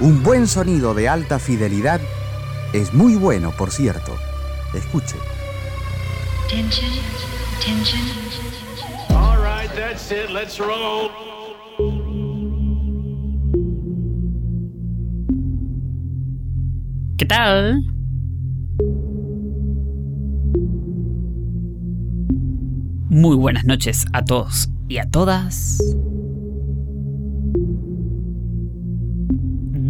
Un buen sonido de alta fidelidad es muy bueno, por cierto. Escuche. Tension, tension. All right, that's it. Let's roll. ¿Qué tal? Muy buenas noches a todos y a todas.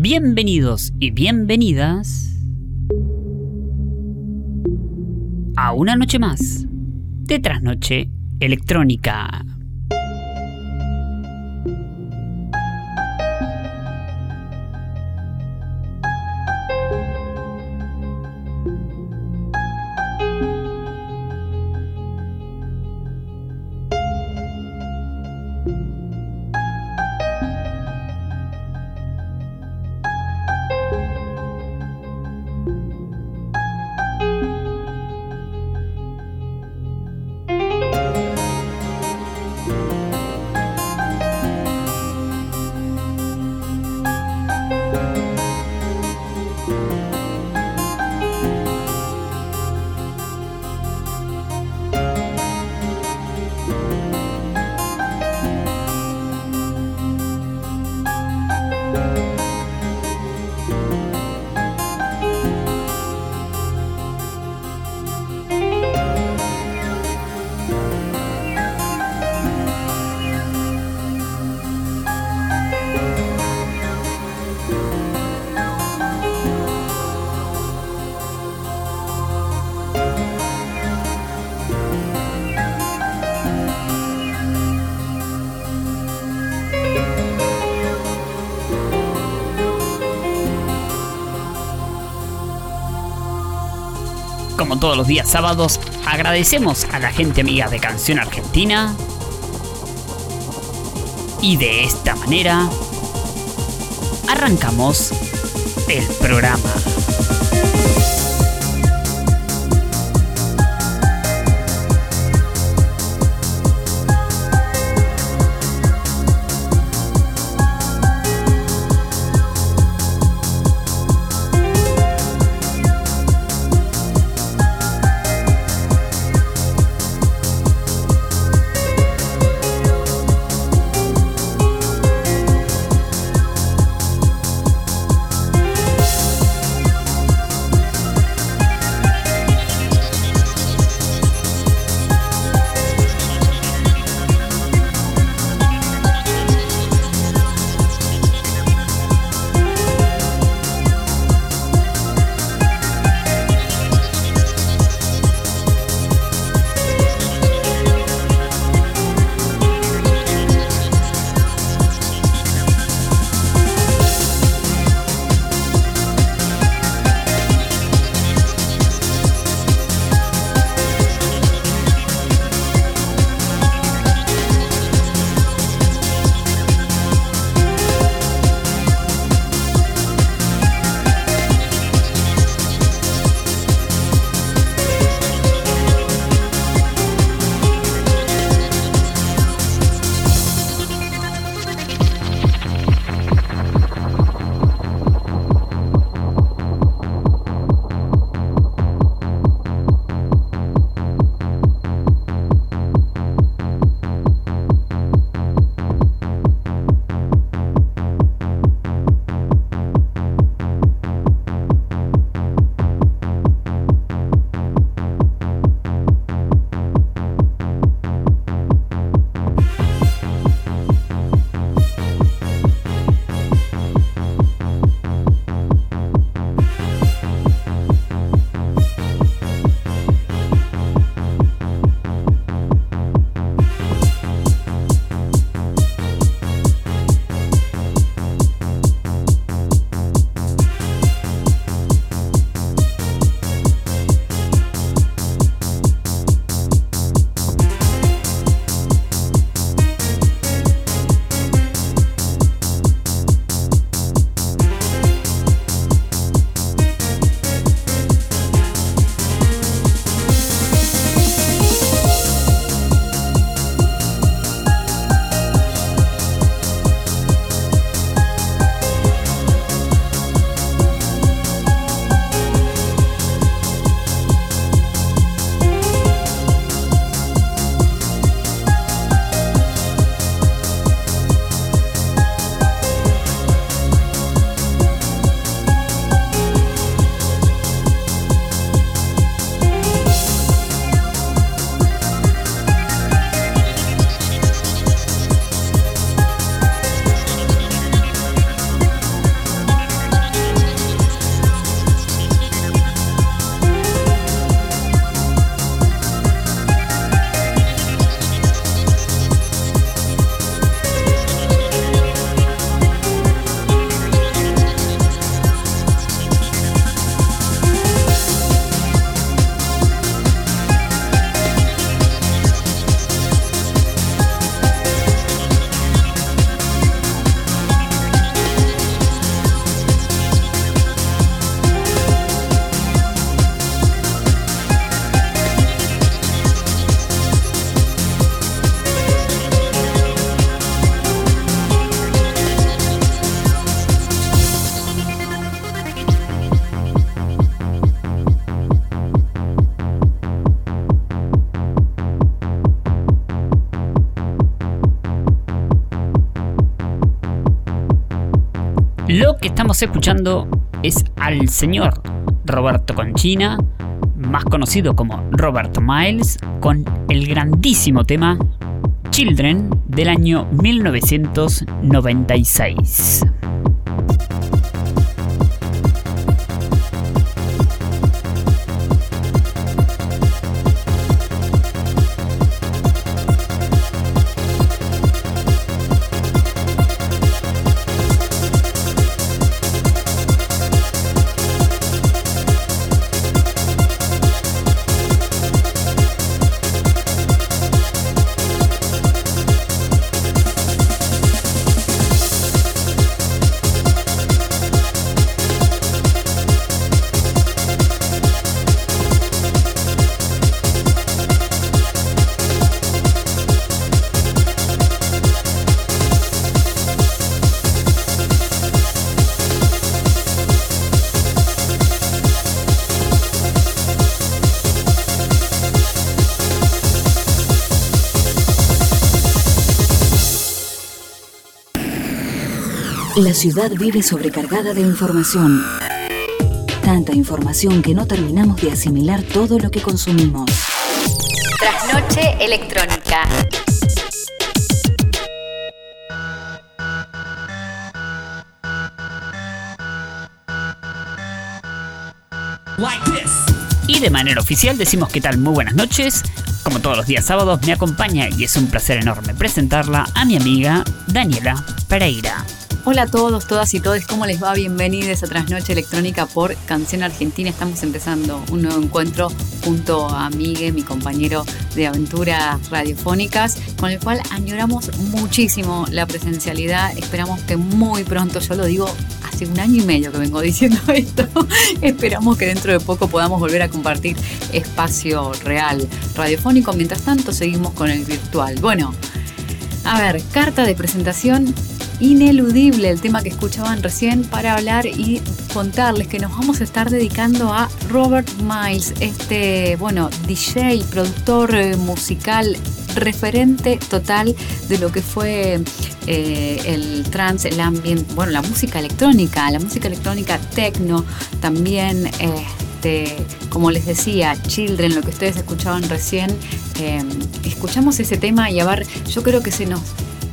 Bienvenidos y bienvenidas a una noche más de Trasnoche Electrónica. Todos los días sábados, agradecemos a la gente amiga de Canción Argentina. Y de esta manera, arrancamos el programa. Escuchando es al señor Roberto Conchina, más conocido como Robert Miles, con el grandísimo tema Children del año 1996. La ciudad vive sobrecargada de información. Tanta información que no terminamos de asimilar todo lo que consumimos. Trasnoche electrónica. Y de manera oficial decimos que tal muy buenas noches. Como todos los días sábados me acompaña y es un placer enorme presentarla a mi amiga Daniela Pereira. Hola a todos, todas y todos, ¿cómo les va? Bienvenidos a Trasnoche Electrónica por Canción Argentina. Estamos empezando un nuevo encuentro junto a Migue, mi compañero de aventuras radiofónicas, con el cual añoramos muchísimo la presencialidad. Esperamos que muy pronto, yo lo digo hace un año y medio que vengo diciendo esto, esperamos que dentro de poco podamos volver a compartir espacio real radiofónico. Mientras tanto, seguimos con el virtual. Bueno, a ver, carta de presentación ineludible el tema que escuchaban recién para hablar y contarles que nos vamos a estar dedicando a Robert Miles, este, bueno, DJ, productor eh, musical, referente total de lo que fue eh, el trance, el ambient, bueno, la música electrónica, la música electrónica techno, también... Este, como les decía, Children, lo que ustedes escuchaban recién, eh, escuchamos ese tema y a ver, yo creo que se nos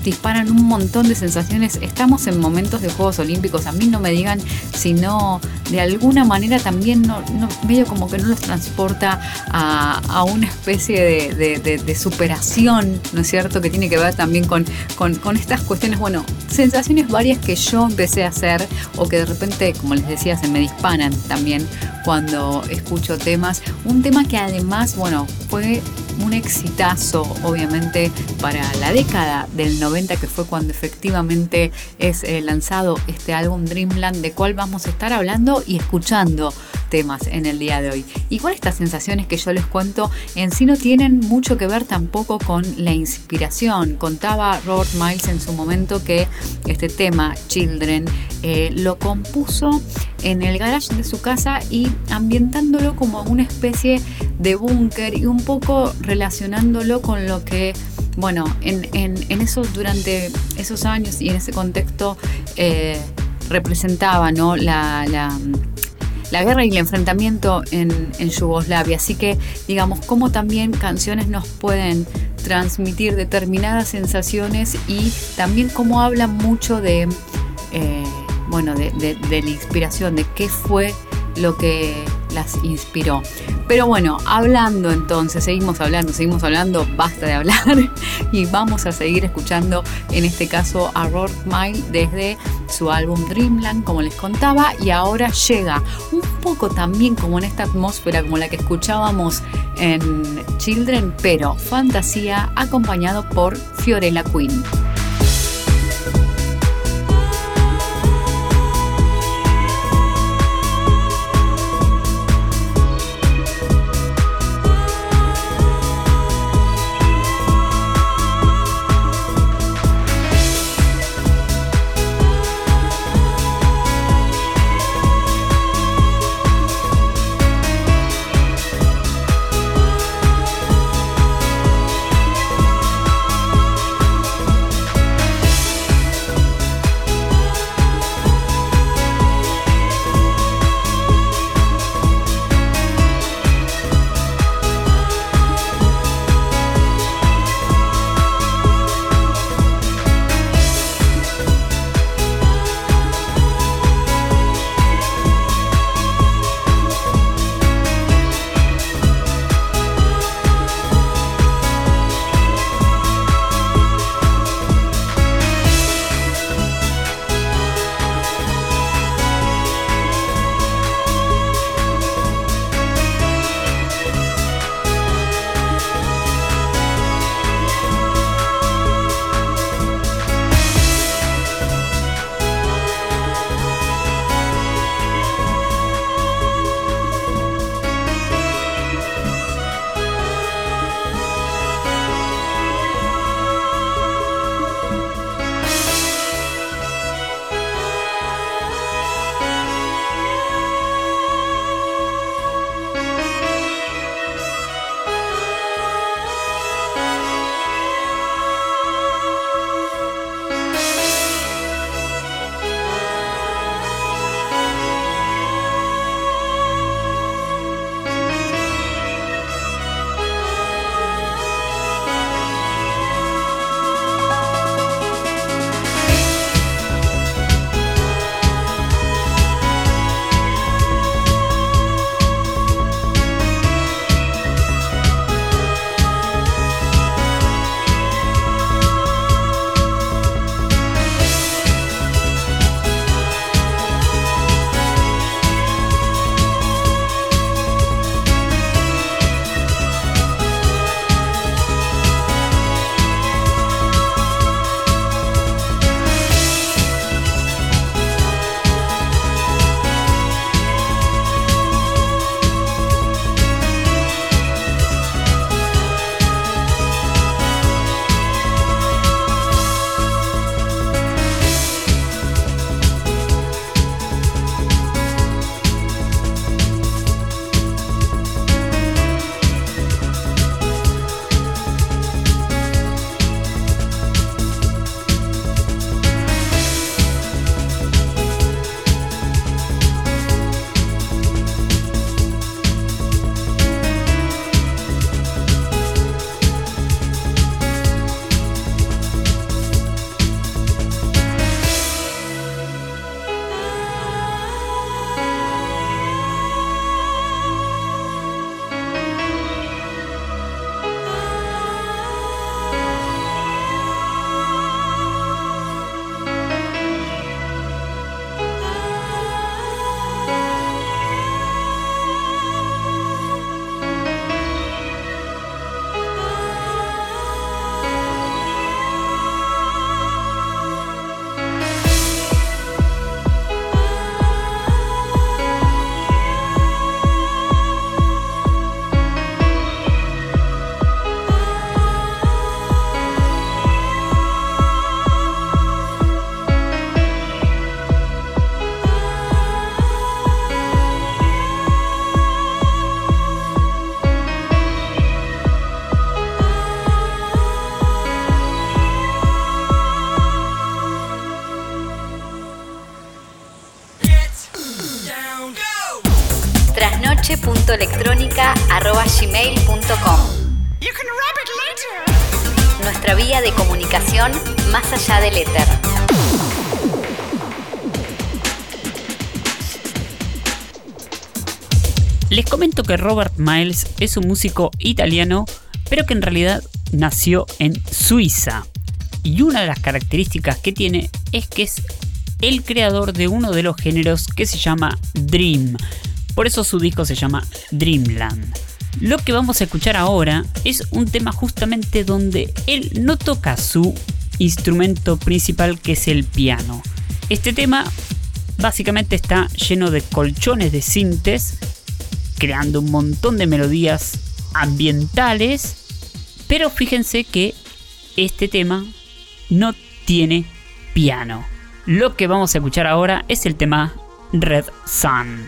disparan un montón de sensaciones. Estamos en momentos de Juegos Olímpicos, a mí no me digan si no, de alguna manera también no, medio como que no los transporta a, una especie de, superación, ¿no es cierto? Que tiene que ver también con, con, estas cuestiones, bueno, sensaciones varias que yo empecé a hacer o que de repente, como les decía, se me disparan también cuando escucho temas. Un tema que además, bueno, fue un exitazo, obviamente, para la década del 90, que fue cuando efectivamente es eh, lanzado este álbum Dreamland, de cual vamos a estar hablando y escuchando en el día de hoy. Igual estas sensaciones que yo les cuento en sí no tienen mucho que ver tampoco con la inspiración. Contaba Robert Miles en su momento que este tema, Children, eh, lo compuso en el garage de su casa y ambientándolo como una especie de búnker y un poco relacionándolo con lo que bueno, en, en, eso durante esos años y en ese contexto eh, representaba ¿no? la, guerra y el enfrentamiento en, en, Yugoslavia. Así que, digamos, como también canciones nos pueden transmitir determinadas sensaciones y también como hablan mucho de, eh, bueno, de, de la inspiración, de qué fue lo que las inspiró. Pero bueno, hablando entonces, seguimos hablando, seguimos hablando, basta de hablar y vamos a seguir escuchando en este caso a Rock Mile desde su álbum Dreamland, como les contaba, y ahora llega un poco también como en esta atmósfera como la que escuchábamos en Children, pero fantasía acompañado por Fiorella Queen. Del. Les comento que Robert Miles es un músico italiano, pero que en realidad nació en Suiza. Y una de las características que tiene es que es el creador de uno de los géneros que se llama Dream. Por eso su disco se llama Dreamland. Lo que vamos a escuchar ahora es un tema justamente donde él no toca su instrumento principal que es el piano. Este tema básicamente está lleno de colchones de sintes, creando un montón de melodías ambientales, pero fíjense que este tema no tiene piano. Lo que vamos a escuchar ahora es el tema Red Sun.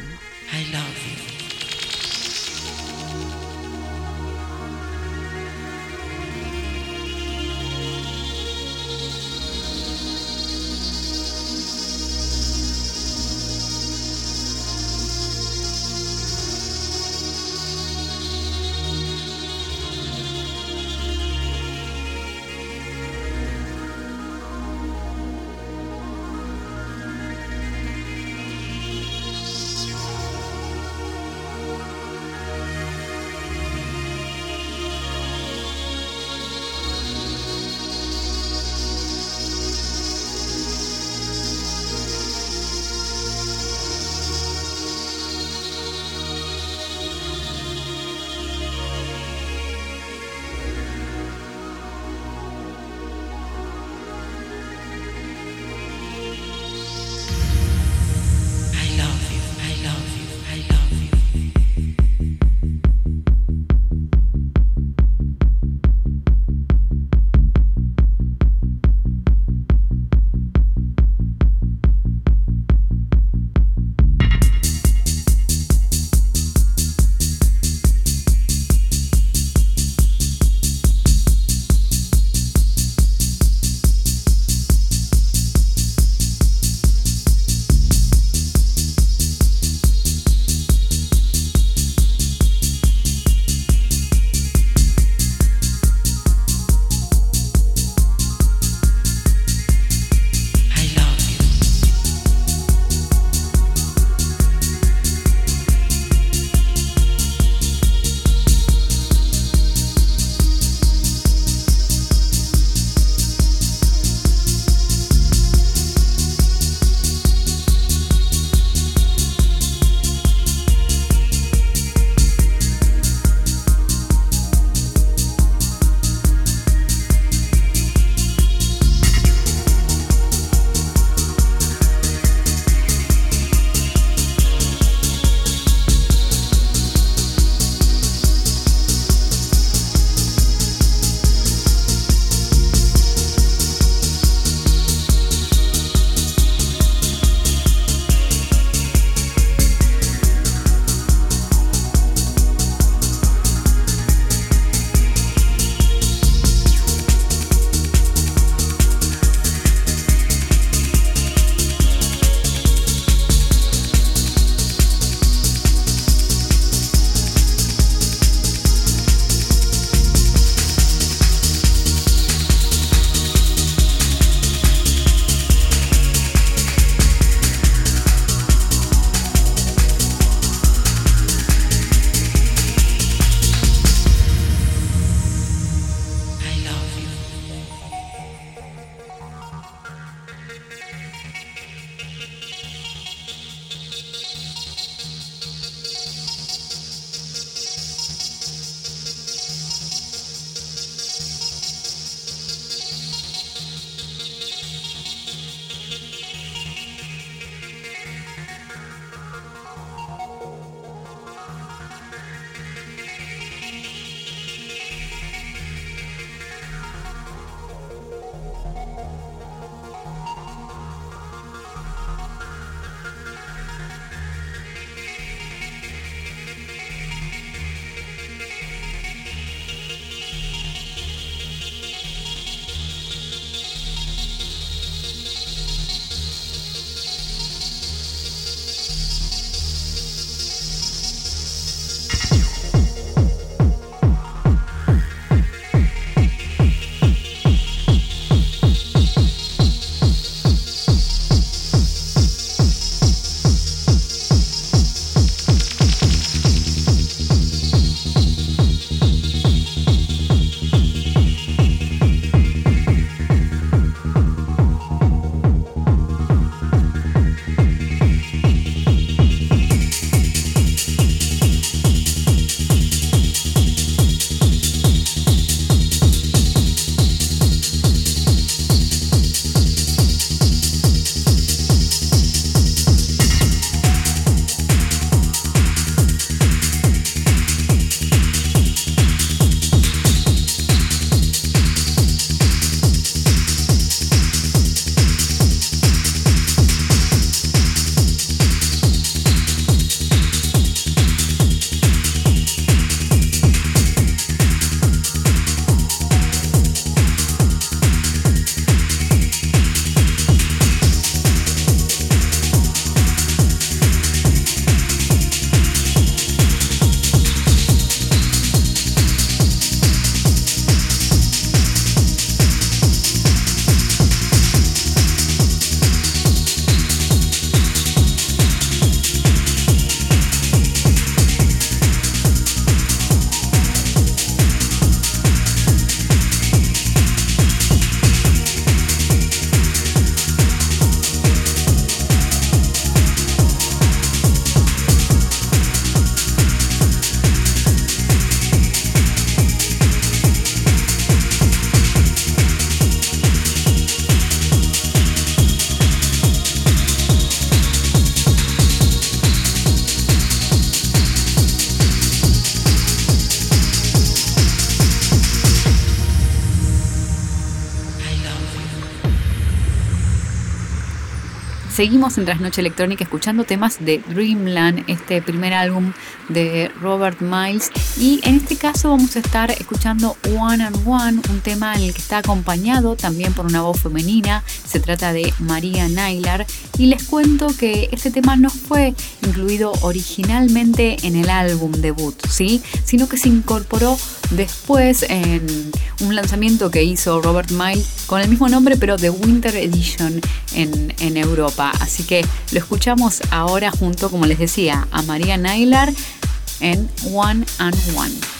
Seguimos en Trasnoche Electrónica escuchando temas de Dreamland, este primer álbum de Robert Miles. Y en este caso vamos a estar escuchando One and One, un tema en el que está acompañado también por una voz femenina. Se trata de María Nailar. Y les cuento que este tema no fue incluido originalmente en el álbum debut, ¿sí? sino que se incorporó después en un lanzamiento que hizo Robert Miles con el mismo nombre pero de Winter Edition en Europa. Así que lo escuchamos ahora junto, como les decía, a María Nailar en One and One.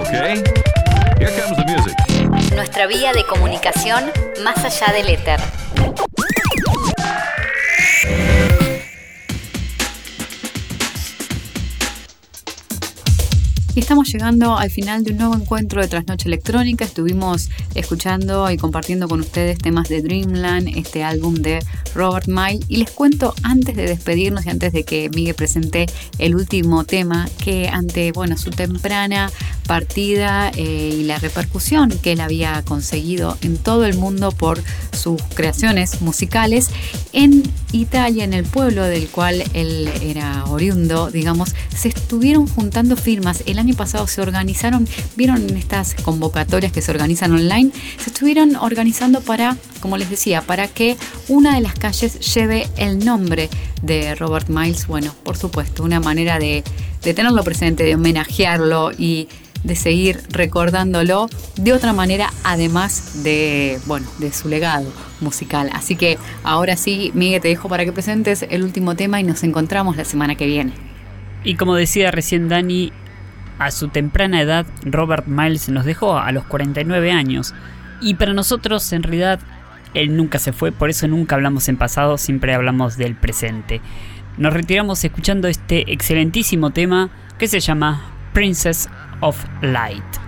Okay. Music. Nuestra vía de comunicación más allá del éter. Estamos llegando al final de un nuevo encuentro de Trasnoche Electrónica. Estuvimos escuchando y compartiendo con ustedes temas de Dreamland, este álbum de Robert May. Y les cuento antes de despedirnos y antes de que Miguel presente el último tema, que ante bueno, su temprana partida eh, y la repercusión que él había conseguido en todo el mundo por sus creaciones musicales, en Italia, en el pueblo del cual él era oriundo, digamos, se estuvieron juntando firmas. El año pasado se organizaron, vieron estas convocatorias que se organizan online, se estuvieron organizando para, como les decía, para que una de las calles lleve el nombre de Robert Miles. Bueno, por supuesto, una manera de, tenerlo presente, de homenajearlo y de seguir recordándolo de otra manera, además de, bueno, de su legado musical. Así que ahora sí, Miguel, te dejo para que presentes el último tema y nos encontramos la semana que viene. Y como decía recién Dani, a su temprana edad Robert Miles nos dejó a los 49 años. Y para nosotros en realidad él nunca se fue, por eso nunca hablamos en pasado, siempre hablamos del presente. Nos retiramos escuchando este excelentísimo tema que se llama Princess of Light.